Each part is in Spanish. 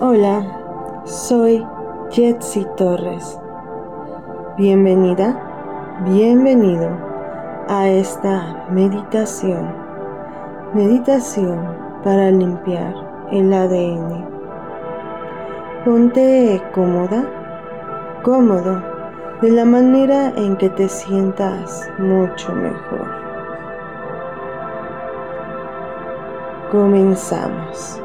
Hola, soy Jetsi Torres. Bienvenida, bienvenido a esta meditación. Meditación para limpiar el ADN. Ponte cómoda, cómodo, de la manera en que te sientas mucho mejor. Comenzamos.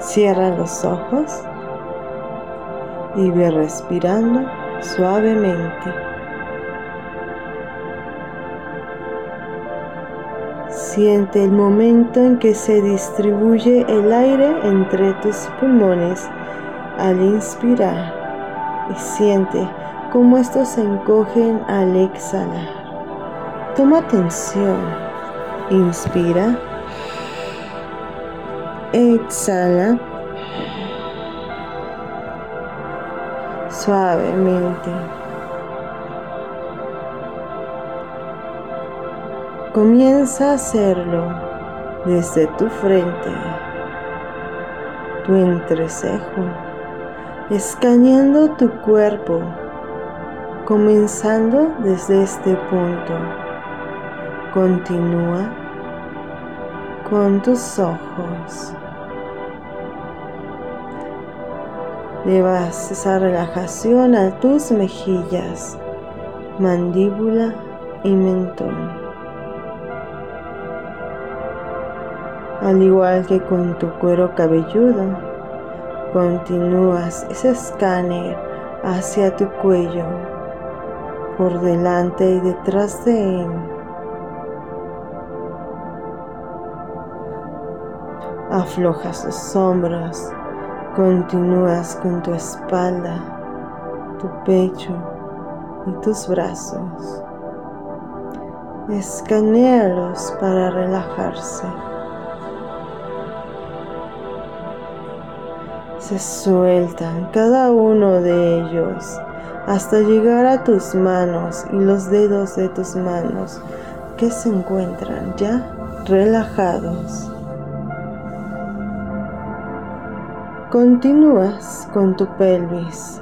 Cierra los ojos y ve respirando suavemente. Siente el momento en que se distribuye el aire entre tus pulmones al inspirar y siente cómo estos se encogen al exhalar. Toma atención. Inspira. Exhala. Suavemente. Comienza a hacerlo desde tu frente, tu entrecejo, escaneando tu cuerpo, comenzando desde este punto. Continúa con tus ojos. Llevas esa relajación a tus mejillas, mandíbula y mentón. Al igual que con tu cuero cabelludo, continúas ese escáner hacia tu cuello, por delante y detrás de él. Aflojas tus hombros Continúas con tu espalda, tu pecho y tus brazos. Escanealos para relajarse. Se sueltan cada uno de ellos hasta llegar a tus manos y los dedos de tus manos que se encuentran ya relajados. Continúas con tu pelvis.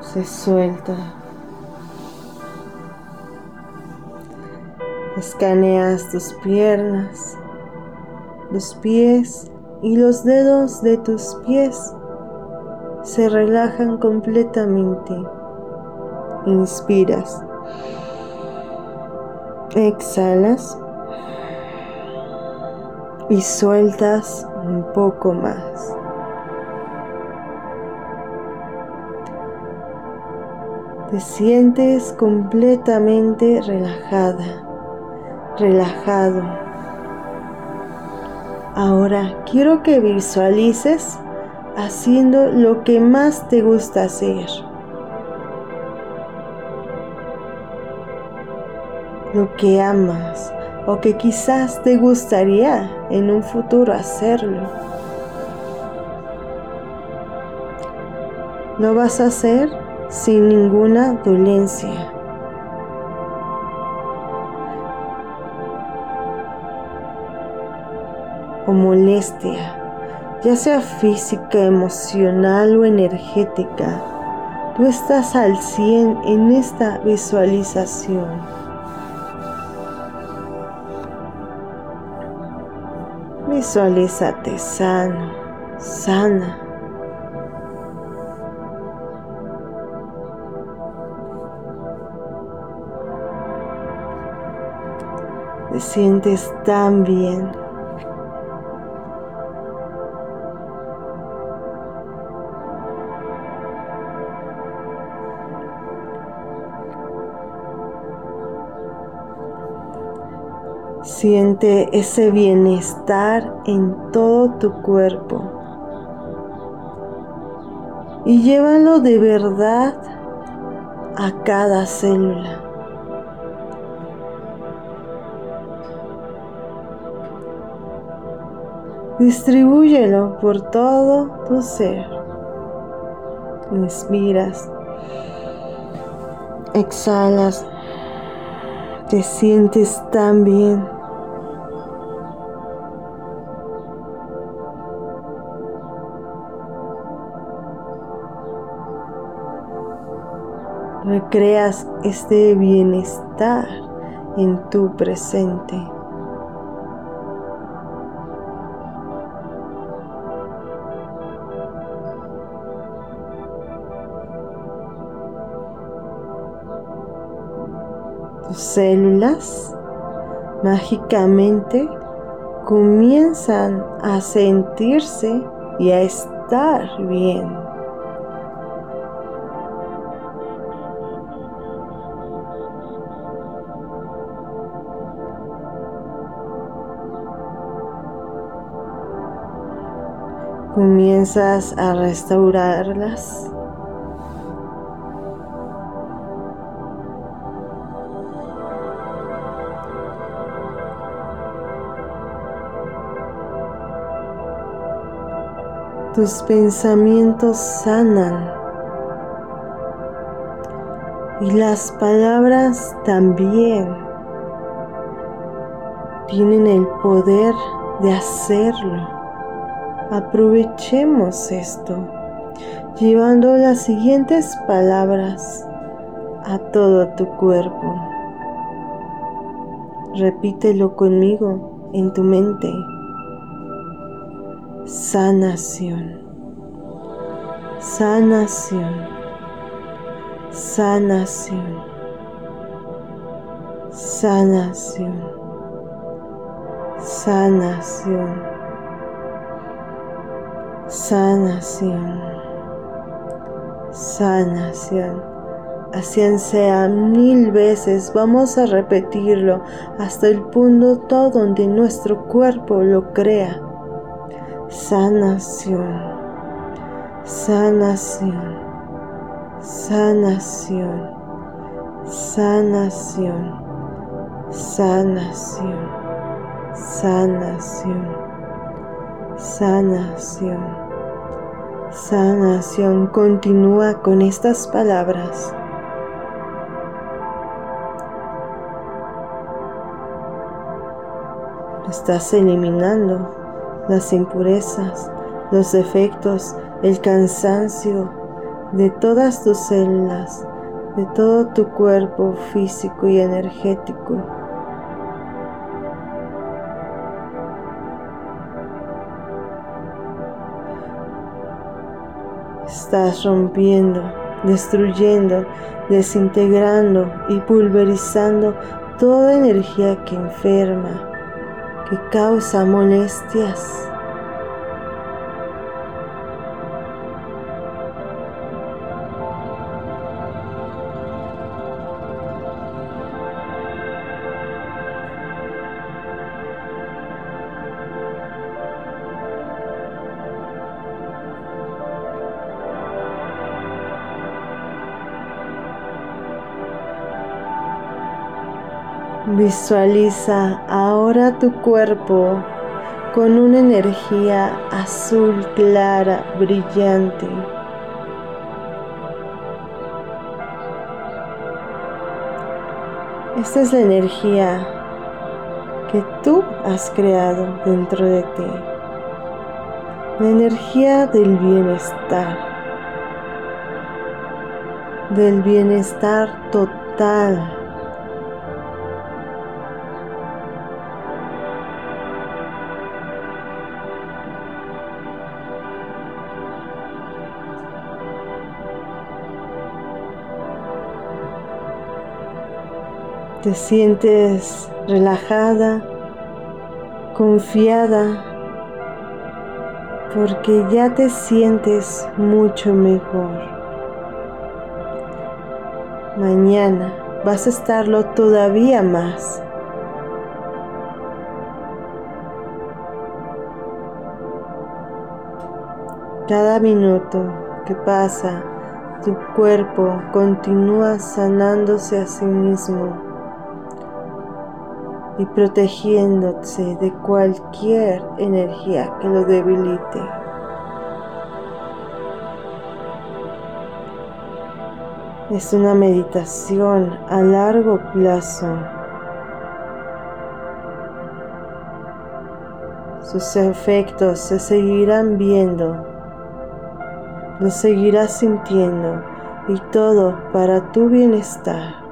Se suelta. Escaneas tus piernas, los pies y los dedos de tus pies se relajan completamente. Inspiras. Exhalas y sueltas un poco más. Te sientes completamente relajada, relajado. Ahora quiero que visualices haciendo lo que más te gusta hacer. Lo que amas o que quizás te gustaría en un futuro hacerlo. Lo vas a hacer sin ninguna dolencia. o molestia, ya sea física, emocional o energética. Tú estás al 100 en esta visualización. Visualízate sano, sana. Te sientes tan bien. Siente ese bienestar en todo tu cuerpo. Y llévalo de verdad a cada célula. Distribúyelo por todo tu ser. Inspiras. Exhalas Te sientes tan bien. Recreas este bienestar en tu presente. Tus células mágicamente comienzan a sentirse y a estar bien. comienzas a restaurarlas. Tus pensamientos sanan y las palabras también tienen el poder de hacerlo. Aprovechemos esto, llevando las siguientes palabras a todo tu cuerpo. Repítelo conmigo en tu mente. Sanación. Sanación. Sanación. Sanación. Sanación sanación, sanación. Así sea mil veces, vamos a repetirlo hasta el punto donde nuestro cuerpo lo crea. Sanación, sanación, sanación, sanación, sanación, sanación. Sanación. Sanación continúa con estas palabras. Estás eliminando las impurezas, los defectos, el cansancio de todas tus células, de todo tu cuerpo físico y energético. Estás rompiendo, destruyendo, desintegrando y pulverizando toda energía que enferma, que causa molestias. Visualiza ahora tu cuerpo con una energía azul clara, brillante. Esta es la energía que tú has creado dentro de ti. La energía del bienestar. Del bienestar total. Te sientes relajada, confiada, porque ya te sientes mucho mejor. Mañana vas a estarlo todavía más. Cada minuto que pasa, tu cuerpo continúa sanándose a sí mismo y protegiéndose de cualquier energía que lo debilite. Es una meditación a largo plazo. Sus efectos se seguirán viendo, lo seguirás sintiendo y todo para tu bienestar.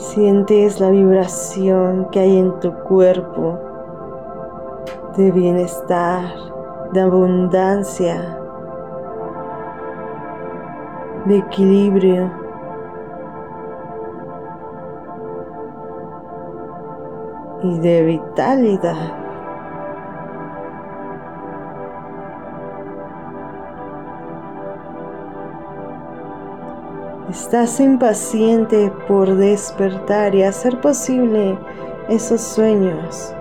Sientes la vibración que hay en tu cuerpo de bienestar, de abundancia, de equilibrio. y de vitalidad. Estás impaciente por despertar y hacer posible esos sueños.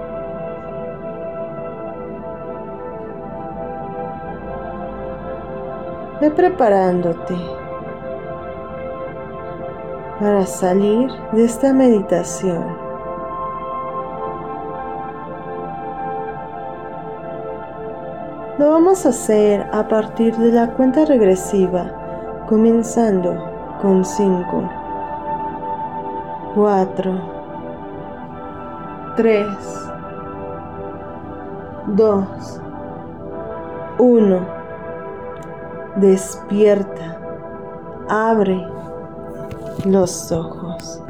Ve preparándote para salir de esta meditación. Lo vamos a hacer a partir de la cuenta regresiva, comenzando con 5, 4, 3, 2, 1. Despierta, abre los ojos.